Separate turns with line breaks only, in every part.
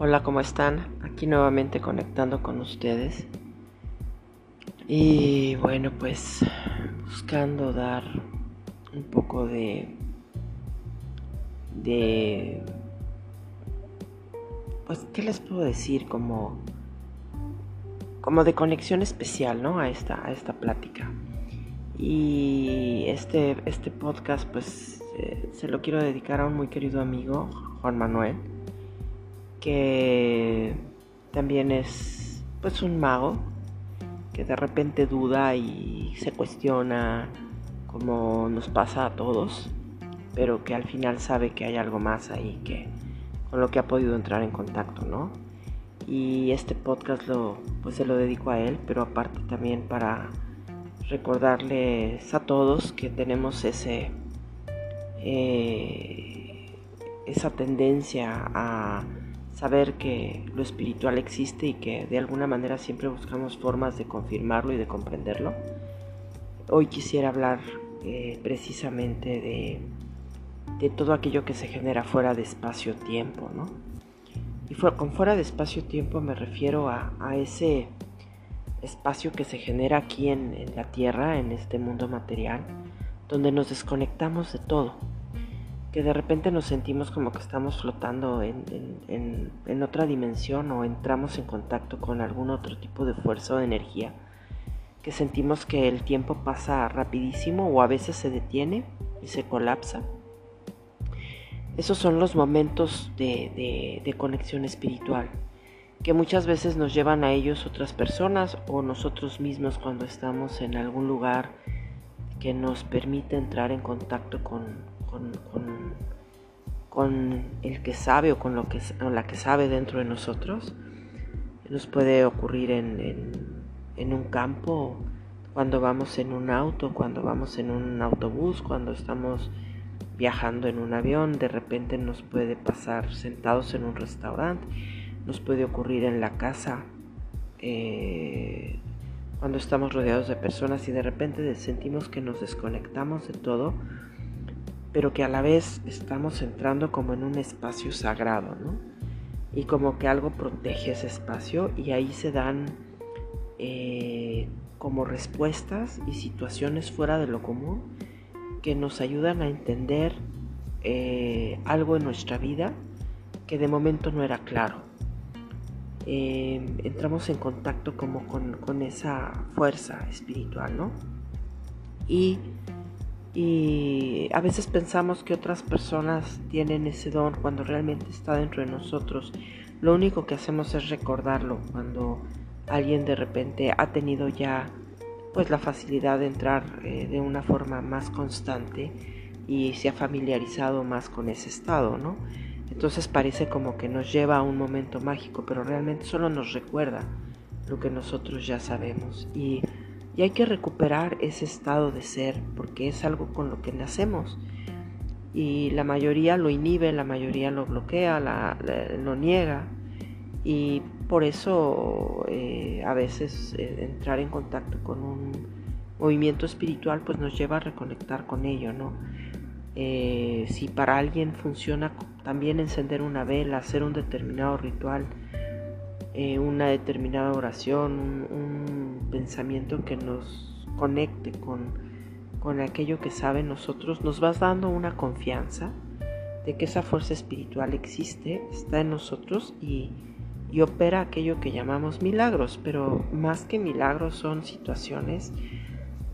Hola, ¿cómo están? Aquí nuevamente conectando con ustedes. Y bueno, pues buscando dar un poco de de pues qué les puedo decir como como de conexión especial, ¿no? A esta a esta plática. Y este este podcast pues eh, se lo quiero dedicar a un muy querido amigo, Juan Manuel que también es pues un mago que de repente duda y se cuestiona como nos pasa a todos, pero que al final sabe que hay algo más ahí que con lo que ha podido entrar en contacto, ¿no? Y este podcast lo pues se lo dedico a él, pero aparte también para recordarles a todos que tenemos ese eh, esa tendencia a saber que lo espiritual existe y que de alguna manera siempre buscamos formas de confirmarlo y de comprenderlo. Hoy quisiera hablar eh, precisamente de, de, todo aquello que se genera fuera de espacio-tiempo, ¿no? Y con fuera de espacio-tiempo me refiero a, a, ese espacio que se genera aquí en, en la Tierra, en este mundo material, donde nos desconectamos de todo que de repente nos sentimos como que estamos flotando en, otra dimensión o entramos en contacto con algún otro tipo de fuerza o de energía, que sentimos que el tiempo pasa rapidísimo o a veces se detiene y se colapsa. Esos son los momentos de, de conexión espiritual, que muchas veces nos llevan a ellos otras personas o nosotros mismos cuando estamos en algún lugar que nos permite entrar en contacto con, con, el que sabe o con lo que, la que sabe dentro de nosotros. Nos puede ocurrir en, en un campo, cuando vamos en un auto, cuando vamos en un autobús, cuando estamos viajando en un avión, de repente nos puede pasar sentados en un restaurante, nos puede ocurrir en la casa, eh, cuando estamos rodeados de personas y de repente sentimos que nos desconectamos de todo pero que a la vez estamos entrando como en un espacio sagrado, ¿no? Y como que algo protege ese espacio y ahí se dan eh, como respuestas y situaciones fuera de lo común que nos ayudan a entender eh, algo en nuestra vida que de momento no era claro. Eh, entramos en contacto como con, con esa fuerza espiritual, ¿no? Y y a veces pensamos que otras personas tienen ese don cuando realmente está dentro de nosotros. Lo único que hacemos es recordarlo cuando alguien de repente ha tenido ya pues la facilidad de entrar eh, de una forma más constante y se ha familiarizado más con ese estado, ¿no? Entonces parece como que nos lleva a un momento mágico, pero realmente solo nos recuerda lo que nosotros ya sabemos. Y y hay que recuperar ese estado de ser porque es algo con lo que nacemos. Y la mayoría lo inhibe, la mayoría lo bloquea, lo niega. Y por eso eh, a veces eh, entrar en contacto con un movimiento espiritual pues nos lleva a reconectar con ello, ¿no? Eh, si para alguien funciona también encender una vela, hacer un determinado ritual, una determinada oración, un pensamiento que nos conecte con, con aquello que sabe nosotros, nos vas dando una confianza de que esa fuerza espiritual existe, está en nosotros y, y opera aquello que llamamos milagros, pero más que milagros son situaciones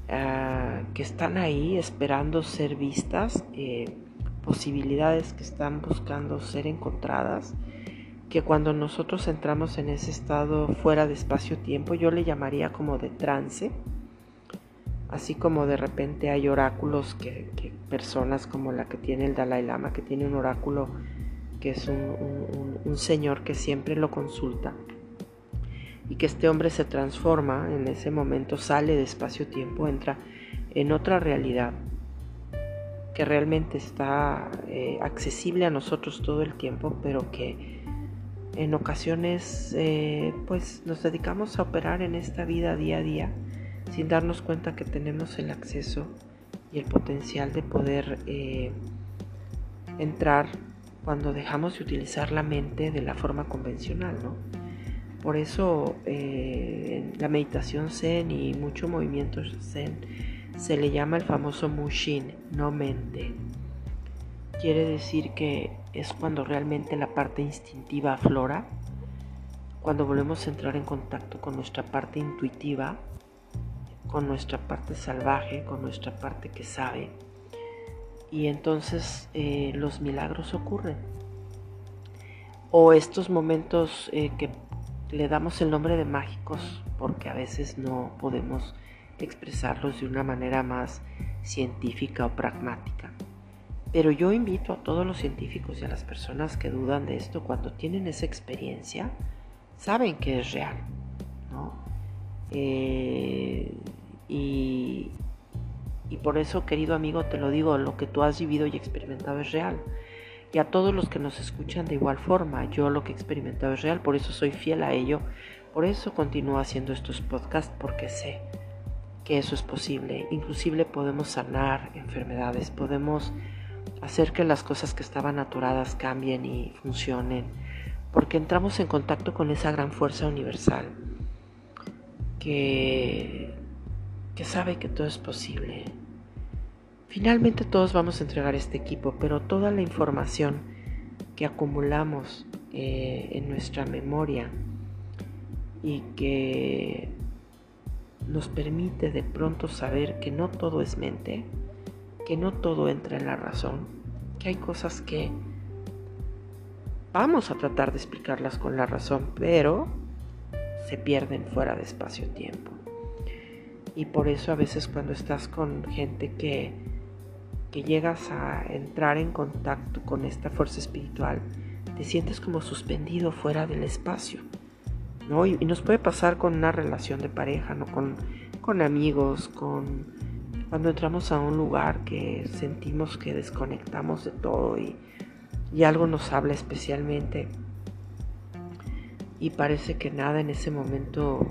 uh, que están ahí esperando ser vistas, eh, posibilidades que están buscando ser encontradas que cuando nosotros entramos en ese estado fuera de espacio-tiempo, yo le llamaría como de trance, así como de repente hay oráculos que, personas como la que tiene el Dalai Lama, que tiene un oráculo que es un, señor que siempre lo consulta y que este hombre se transforma en ese momento, sale de espacio-tiempo, entra en otra realidad que realmente está eh, accesible a nosotros todo el tiempo, pero que en ocasiones eh, pues nos dedicamos a operar en esta vida día a día sin darnos cuenta que tenemos el acceso y el potencial de poder eh, entrar cuando dejamos de utilizar la mente de la forma convencional, ¿no? Por eso eh, la meditación zen y mucho movimiento zen se le llama el famoso mushin, no mente. Quiere decir que es cuando realmente la parte instintiva aflora, cuando volvemos a entrar en contacto con nuestra parte intuitiva, con nuestra parte salvaje, con nuestra parte que sabe. Y entonces eh, los milagros ocurren. O estos momentos eh, que le damos el nombre de mágicos porque a veces no podemos expresarlos de una manera más científica o pragmática. Pero yo invito a todos los científicos y a las personas que dudan de esto, cuando tienen esa experiencia, saben que es real. Eh, y, y por eso, querido amigo, te lo digo, lo que tú has vivido y experimentado es real y a todos los que nos escuchan de igual forma. Yo lo que he experimentado es real, por eso soy fiel a ello, por eso continúo haciendo estos podcasts, porque sé que eso es posible. Inclusive podemos sanar enfermedades, podemos hacer que las cosas que estaban aturadas cambien y funcionen, porque entramos en contacto con esa gran fuerza universal que, que sabe que todo es posible. Finalmente todos vamos a entregar este equipo, pero toda la información que acumulamos eh, en nuestra memoria y que nos permite de pronto saber que no todo es mente, que no todo entra en la razón, que hay cosas que vamos a tratar de explicarlas con la razón, pero se pierden fuera de espacio-tiempo. Y por eso a veces cuando estás con gente que que llegas a entrar en contacto con esta fuerza espiritual, te sientes como suspendido fuera del espacio. ¿no? Y, nos puede pasar con una relación de pareja, ¿no? con, con amigos, con cuando entramos a un lugar que sentimos que desconectamos de todo y, y algo nos habla especialmente y parece que nada en ese momento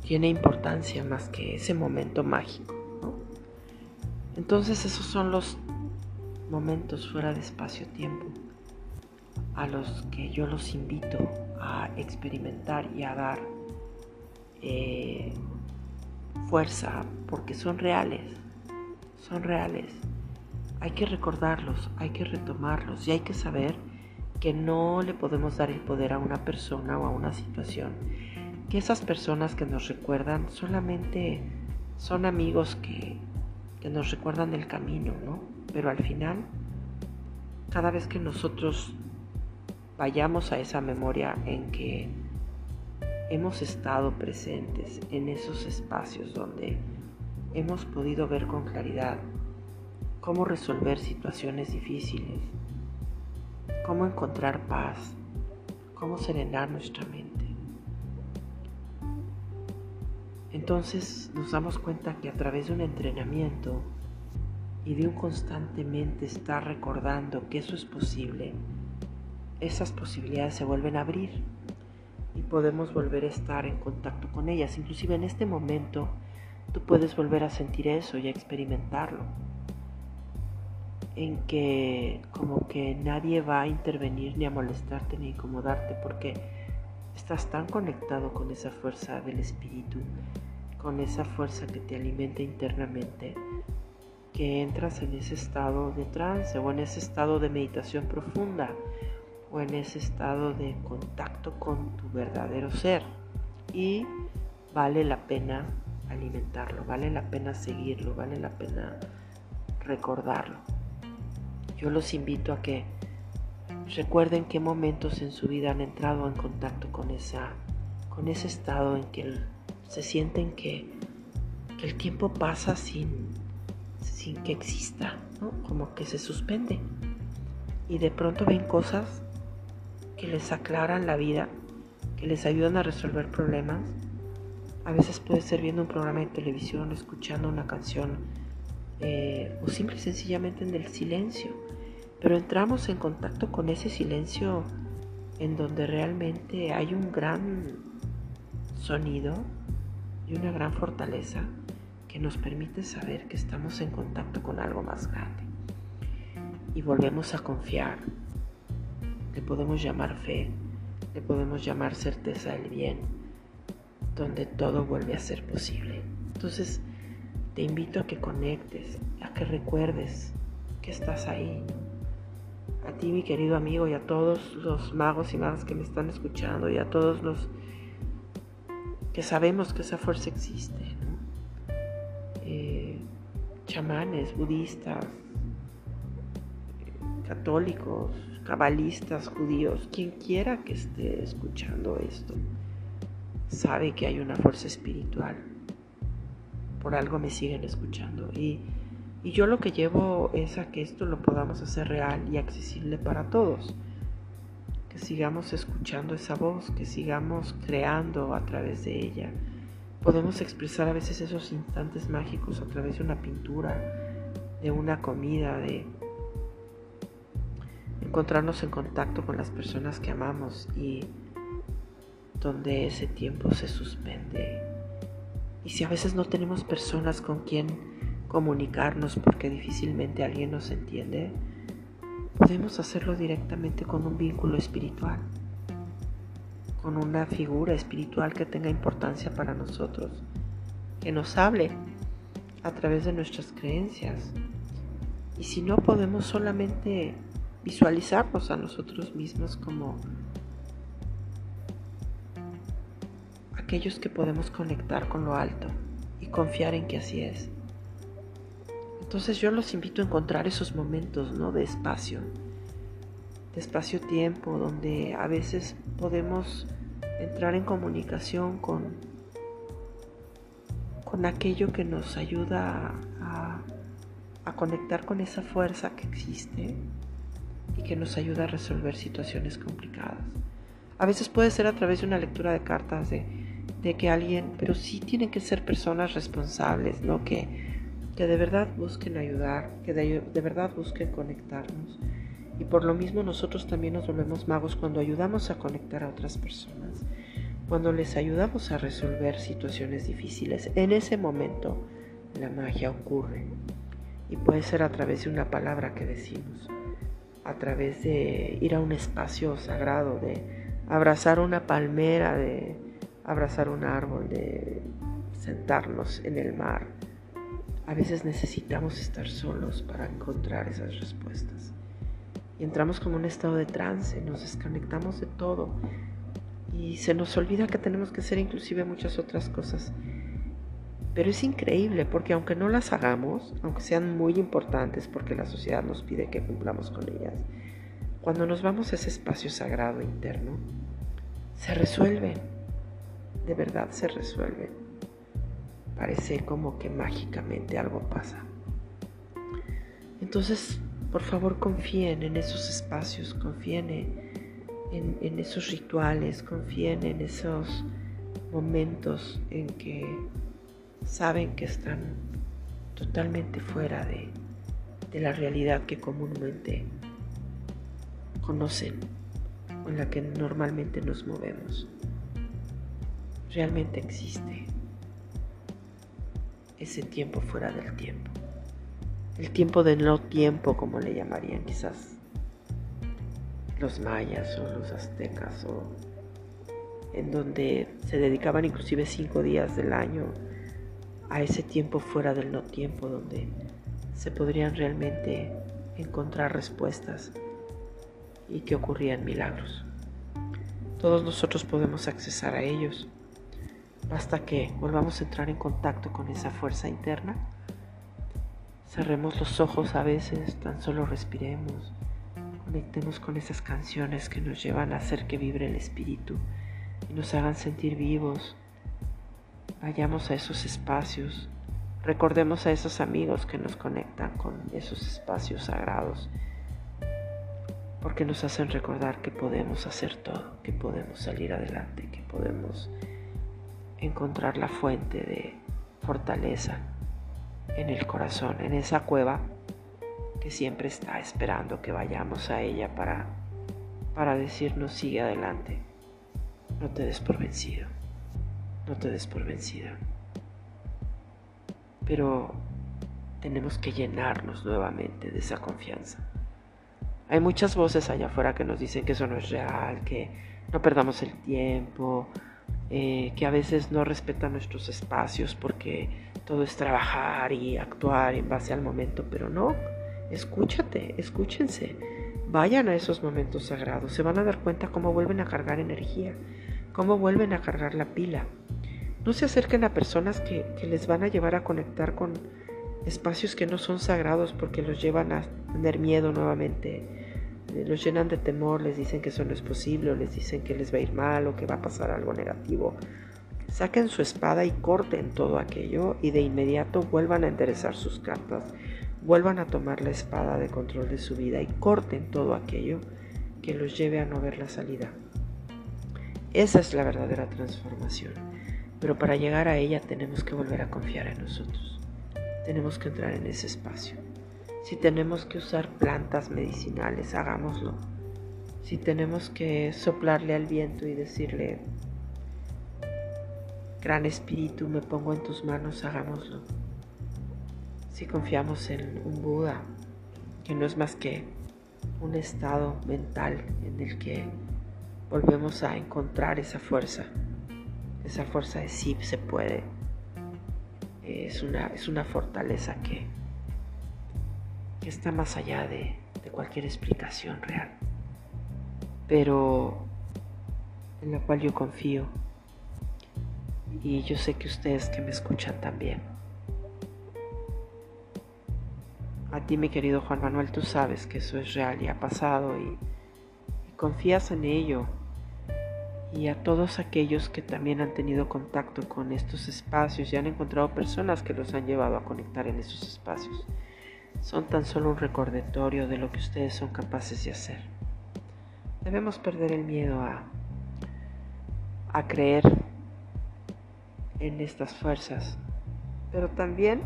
tiene importancia más que ese momento mágico. Entonces esos son los momentos fuera de espacio-tiempo a los que yo los invito a experimentar y a dar eh, fuerza porque son reales, son reales. Hay que recordarlos, hay que retomarlos y hay que saber que no le podemos dar el poder a una persona o a una situación. Que esas personas que nos recuerdan solamente son amigos que que nos recuerdan el camino, ¿no? Pero al final, cada vez que nosotros vayamos a esa memoria en que hemos estado presentes en esos espacios donde hemos podido ver con claridad cómo resolver situaciones difíciles, cómo encontrar paz, cómo serenar nuestra mente. Entonces nos damos cuenta que a través de un entrenamiento y de un constantemente estar recordando que eso es posible, esas posibilidades se vuelven a abrir y podemos volver a estar en contacto con ellas. Inclusive en este momento tú puedes volver a sentir eso y a experimentarlo. En que como que nadie va a intervenir ni a molestarte ni a incomodarte porque estás tan conectado con esa fuerza del espíritu con esa fuerza que te alimenta internamente, que entras en ese estado de trance o en ese estado de meditación profunda o en ese estado de contacto con tu verdadero ser. Y vale la pena alimentarlo, vale la pena seguirlo, vale la pena recordarlo. Yo los invito a que recuerden qué momentos en su vida han entrado en contacto con esa con ese estado en que se sienten que, el tiempo pasa sin, sin que exista, como que se suspende. Y de pronto ven cosas que les aclaran la vida, que les ayudan a resolver problemas. A veces puede ser viendo un programa de televisión, escuchando una canción eh, o simple y sencillamente en el silencio. Pero entramos en contacto con ese silencio en donde realmente hay un gran sonido y una gran fortaleza que nos permite saber que estamos en contacto con algo más grande. Y volvemos a confiar le podemos llamar fe, le podemos llamar certeza del bien, donde todo vuelve a ser posible. Entonces, te invito a que conectes, a que recuerdes que estás ahí. A ti, mi querido amigo, y a todos los magos y magas que me están escuchando, y a todos los que sabemos que esa fuerza existe. Eh, chamanes, budistas, católicos, cabalistas, judíos, quien quiera que esté escuchando esto, sabe que hay una fuerza espiritual. Por algo me siguen escuchando. Y, y yo lo que llevo es a que esto lo podamos hacer real y accesible para todos. Que sigamos escuchando esa voz, que sigamos creando a través de ella. Podemos expresar a veces esos instantes mágicos a través de una pintura, de una comida, de, encontrarnos en contacto con las personas que amamos y donde ese tiempo se suspende. Y si a veces no tenemos personas con quien comunicarnos porque difícilmente alguien nos entiende, podemos hacerlo directamente con un vínculo espiritual, con una figura espiritual que tenga importancia para nosotros, que nos hable a través de nuestras creencias. Y si no podemos solamente visualizarnos a nosotros mismos como aquellos que podemos conectar con lo alto y confiar en que así es. Entonces yo los invito a encontrar esos momentos ¿no? de espacio, de espacio-tiempo, donde a veces podemos entrar en comunicación con, con aquello que nos ayuda a, conectar con esa fuerza que existe y que nos ayuda a resolver situaciones complicadas. A veces puede ser a través de una lectura de cartas de, de que alguien, pero sí tienen que ser personas responsables, ¿no? Que, que de verdad busquen ayudar, que de, de verdad busquen conectarnos. Y por lo mismo nosotros también nos volvemos magos cuando ayudamos a conectar a otras personas, cuando les ayudamos a resolver situaciones difíciles. En ese momento la magia ocurre y puede ser a través de una palabra que decimos, a través de ir a un espacio sagrado, de abrazar una palmera, de abrazar un árbol, de sentarnos en el mar. A veces necesitamos estar solos para encontrar esas respuestas. Y entramos como en un estado de trance, nos desconectamos de todo y se nos olvida que tenemos que hacer inclusive muchas otras cosas pero es increíble porque aunque no las hagamos, aunque sean muy importantes porque la sociedad nos pide que cumplamos con ellas, cuando nos vamos a ese espacio sagrado interno, se resuelven, de verdad se resuelven. Parece como que mágicamente algo pasa. Entonces, por favor, confíen en esos espacios, confíen en, en esos rituales, confíen en esos momentos en que saben que están totalmente fuera de, la realidad que comúnmente conocen en la que normalmente nos movemos. Realmente existe ese tiempo fuera del tiempo. El tiempo de no tiempo, como le llamarían quizás los mayas o los aztecas, o en donde se dedicaban inclusive cinco días del año a ese tiempo fuera del no tiempo donde se podrían realmente encontrar respuestas y que ocurrían milagros. Todos nosotros podemos accesar a ellos. Basta que volvamos a entrar en contacto con esa fuerza interna. Cerremos los ojos a veces, tan solo respiremos. Conectemos con esas canciones que nos llevan a hacer que vibre el espíritu y nos hagan sentir vivos, vayamos a esos espacios, recordemos a esos amigos que nos conectan con esos espacios sagrados, porque nos hacen recordar que podemos hacer todo, que podemos salir adelante, que podemos encontrar la fuente de fortaleza en el corazón, en esa cueva que siempre está esperando que vayamos a ella para, para decirnos sigue adelante, no te des por vencido. No te des por vencida. Pero tenemos que llenarnos nuevamente de esa confianza. Hay muchas voces allá afuera que nos dicen que eso no es real, que no perdamos el tiempo, eh, que a veces no respetan nuestros espacios porque todo es trabajar y actuar en base al momento, pero no, escúchate, escúchense, vayan a esos momentos sagrados, se van a dar cuenta cómo vuelven a cargar energía, cómo vuelven a cargar la pila. No se acerquen a personas que, que les van a llevar a conectar con espacios que no son sagrados porque los llevan a tener miedo nuevamente los llenan de temor, les dicen que eso no es posible, o les dicen que les va a ir mal o que va a pasar algo negativo. Saquen su espada y corten todo aquello y de inmediato vuelvan a enderezar sus cartas, vuelvan a tomar la espada de control de su vida y corten todo aquello que los lleve a no ver la salida. Esa es la verdadera transformación, pero para llegar a ella tenemos que volver a confiar en nosotros, tenemos que entrar en ese espacio. Si tenemos que usar plantas medicinales, hagámoslo. Si tenemos que soplarle al viento y decirle, Gran Espíritu, me pongo en tus manos, hagámoslo. Si confiamos en un Buda, que no es más que un estado mental en el que volvemos a encontrar esa fuerza, esa fuerza de sí se puede. Es una, es una fortaleza que que está más allá de, cualquier explicación real, pero en la cual yo confío y yo sé que ustedes que me escuchan también. A ti, mi querido Juan Manuel, tú sabes que eso es real y ha pasado y, y confías en ello. Y a todos aquellos que también han tenido contacto con estos espacios y han encontrado personas que los han llevado a conectar en esos espacios son tan solo un recordatorio de lo que ustedes son capaces de hacer. Debemos perder el miedo a, a creer en estas fuerzas, pero también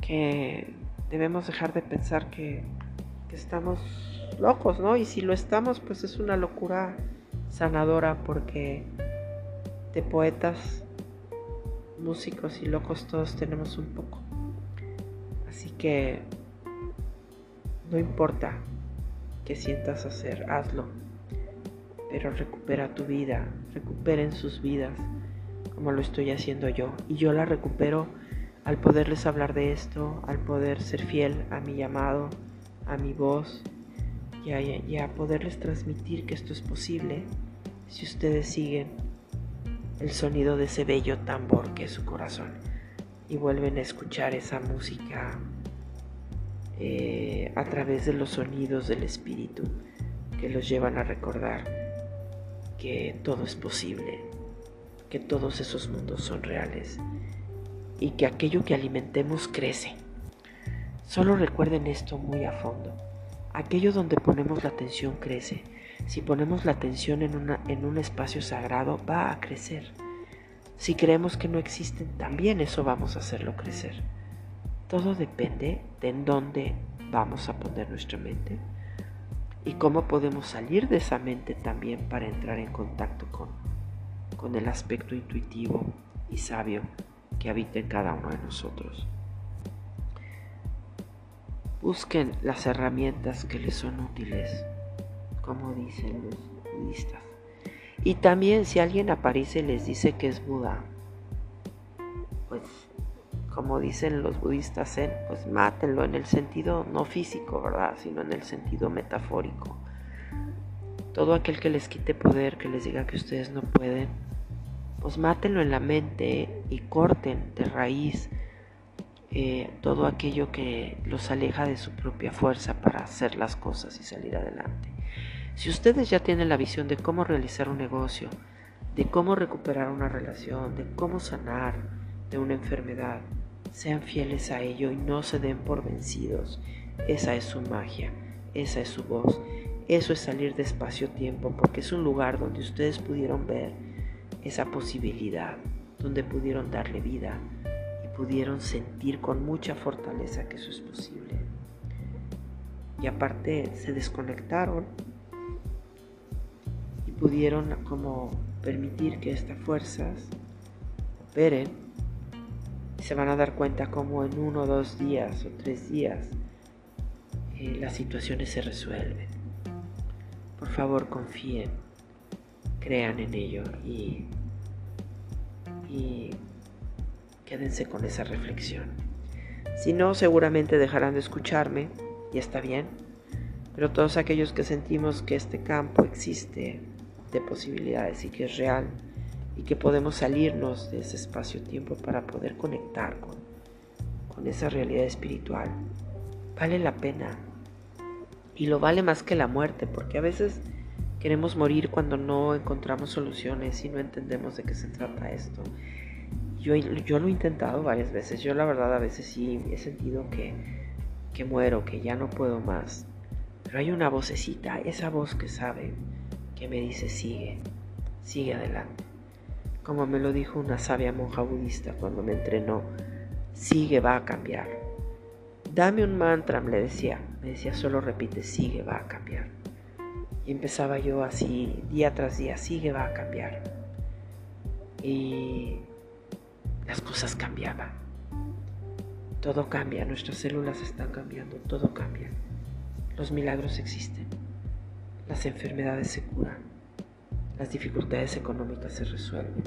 que debemos dejar de pensar que, que estamos locos, ¿no? Y si lo estamos, pues es una locura sanadora porque de poetas, músicos y locos todos tenemos un poco. Así que no importa qué sientas hacer, hazlo. Pero recupera tu vida, recuperen sus vidas como lo estoy haciendo yo. Y yo la recupero al poderles hablar de esto, al poder ser fiel a mi llamado, a mi voz y a, y a poderles transmitir que esto es posible si ustedes siguen el sonido de ese bello tambor que es su corazón y vuelven a escuchar esa música eh, a través de los sonidos del espíritu que los llevan a recordar que todo es posible, que todos esos mundos son reales y que aquello que alimentemos crece. Solo recuerden esto muy a fondo. Aquello donde ponemos la atención crece. Si ponemos la atención en, en un espacio sagrado, va a crecer. Si creemos que no existen, también eso vamos a hacerlo crecer. Todo depende de en dónde vamos a poner nuestra mente y cómo podemos salir de esa mente también para entrar en contacto con, con el aspecto intuitivo y sabio que habita en cada uno de nosotros. Busquen las herramientas que les son útiles, como dicen los budistas. Y también si alguien aparece y les dice que es Buda, pues como dicen los budistas Zen, pues mátenlo en el sentido no físico, ¿verdad? Sino en el sentido metafórico. Todo aquel que les quite poder, que les diga que ustedes no pueden, pues mátenlo en la mente y corten de raíz eh, todo aquello que los aleja de su propia fuerza para hacer las cosas y salir adelante. Si ustedes ya tienen la visión de cómo realizar un negocio, de cómo recuperar una relación, de cómo sanar de una enfermedad, sean fieles a ello y no se den por vencidos. Esa es su magia, esa es su voz. Eso es salir de espacio-tiempo porque es un lugar donde ustedes pudieron ver esa posibilidad, donde pudieron darle vida y pudieron sentir con mucha fortaleza que eso es posible. Y aparte se desconectaron pudieron como permitir que estas fuerzas operen, se van a dar cuenta como en uno, dos días o tres días eh, las situaciones se resuelven. Por favor, confíen, crean en ello y, y quédense con esa reflexión. Si no, seguramente dejarán de escucharme y está bien, pero todos aquellos que sentimos que este campo existe de posibilidades y que es real y que podemos salirnos de ese espacio-tiempo para poder conectar con, con esa realidad espiritual, vale la pena. Y lo vale más que la muerte, porque a veces queremos morir cuando no encontramos soluciones y no entendemos de qué se trata esto. Yo, yo lo he intentado varias veces, yo la verdad a veces sí he sentido que, que muero, que ya no puedo más. Pero hay una vocecita, esa voz que sabe, que me dice sigue, sigue adelante. Como me lo dijo una sabia monja budista cuando me entrenó, sigue, va a cambiar. Dame un mantra, me decía, me decía, solo repite, sigue, va a cambiar. Y empezaba yo así, día tras día, sigue, va a cambiar. Y las cosas cambiaban. Todo cambia, nuestras células están cambiando, todo cambia. Los milagros existen, las enfermedades se curan, las dificultades económicas se resuelven.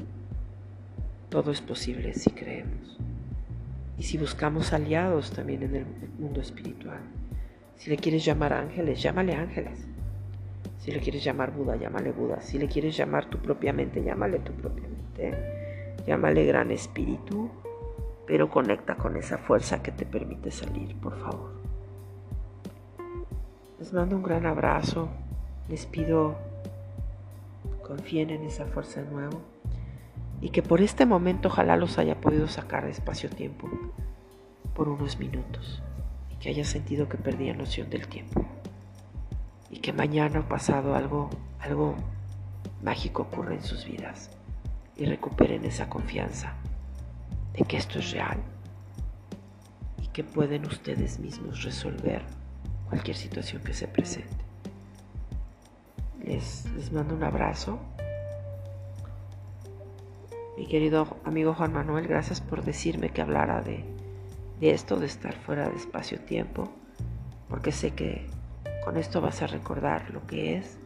Todo es posible si creemos. Y si buscamos aliados también en el mundo espiritual. Si le quieres llamar ángeles, llámale ángeles. Si le quieres llamar Buda, llámale Buda. Si le quieres llamar tu propia mente, llámale tu propia mente. Llámale gran espíritu, pero conecta con esa fuerza que te permite salir, por favor. Les mando un gran abrazo. Les pido confíen en esa fuerza de nuevo y que por este momento ojalá los haya podido sacar de espacio-tiempo por unos minutos y que haya sentido que perdía noción del tiempo y que mañana o pasado algo, algo mágico ocurra en sus vidas y recuperen esa confianza de que esto es real y que pueden ustedes mismos resolver cualquier situación que se presente. Les, les mando un abrazo. Mi querido amigo Juan Manuel, gracias por decirme que hablara de, de esto, de estar fuera de espacio-tiempo, porque sé que con esto vas a recordar lo que es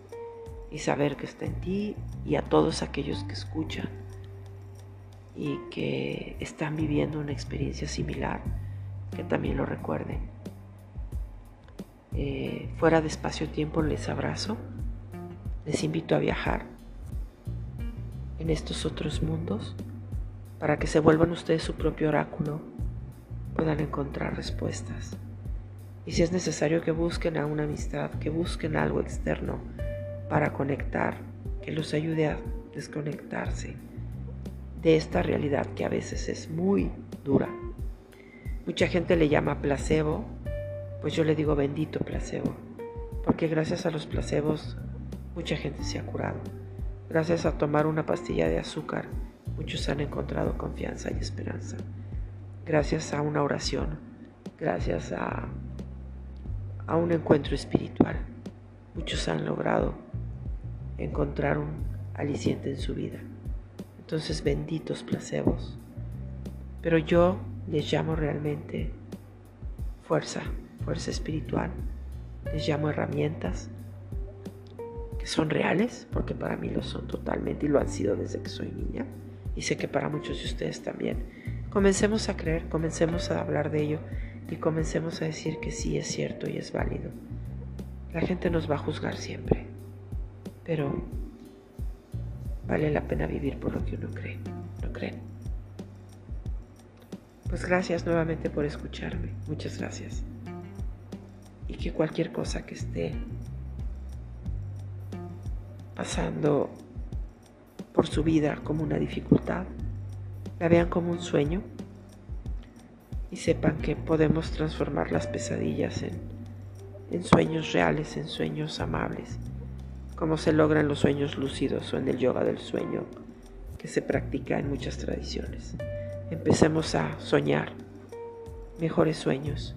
y saber que está en ti y a todos aquellos que escuchan y que están viviendo una experiencia similar, que también lo recuerden. Eh, fuera de espacio-tiempo les abrazo, les invito a viajar en estos otros mundos para que se vuelvan ustedes su propio oráculo, puedan encontrar respuestas. Y si es necesario que busquen a una amistad, que busquen algo externo para conectar, que los ayude a desconectarse de esta realidad que a veces es muy dura. Mucha gente le llama placebo pues yo le digo bendito placebo, porque gracias a los placebos mucha gente se ha curado. Gracias a tomar una pastilla de azúcar, muchos han encontrado confianza y esperanza. Gracias a una oración, gracias a, a un encuentro espiritual, muchos han logrado encontrar un aliciente en su vida. Entonces, benditos placebos. Pero yo les llamo realmente fuerza fuerza espiritual, les llamo herramientas son reales, porque para mí lo son totalmente y lo han sido desde que soy niña, y sé que para muchos de ustedes también. Comencemos a creer, comencemos a hablar de ello y comencemos a decir que sí es cierto y es válido. La gente nos va a juzgar siempre, pero vale la pena vivir por lo que uno cree, ¿no creen? Pues gracias nuevamente por escucharme, muchas gracias y que cualquier cosa que esté pasando por su vida como una dificultad, la vean como un sueño y sepan que podemos transformar las pesadillas en, en sueños reales, en sueños amables, como se logran los sueños lúcidos o en el yoga del sueño que se practica en muchas tradiciones. Empecemos a soñar mejores sueños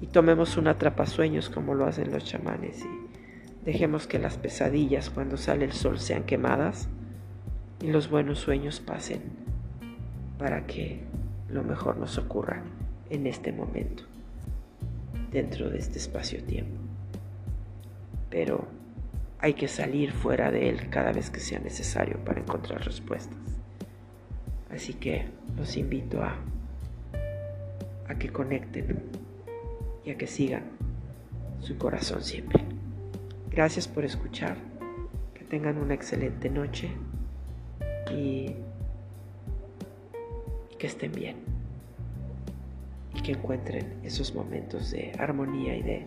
y tomemos un atrapasueños como lo hacen los chamanes y dejemos que las pesadillas cuando sale el sol sean quemadas y los buenos sueños pasen para que lo mejor nos ocurra en este momento. dentro de este espacio-tiempo. Pero hay que salir fuera de él cada vez que sea necesario para encontrar respuestas. Así que los invito a, a que conecten y a que sigan su corazón siempre. Gracias por escuchar, que tengan una excelente noche y que estén bien y que encuentren esos momentos de armonía y de,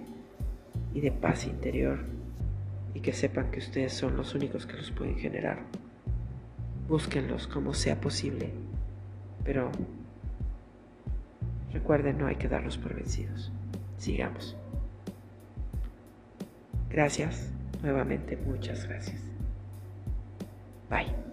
y de paz interior y que sepan que ustedes son los únicos que los pueden generar. Búsquenlos como sea posible, pero recuerden, no hay que darlos por vencidos. Sigamos. Gracias, nuevamente muchas gracias. Bye.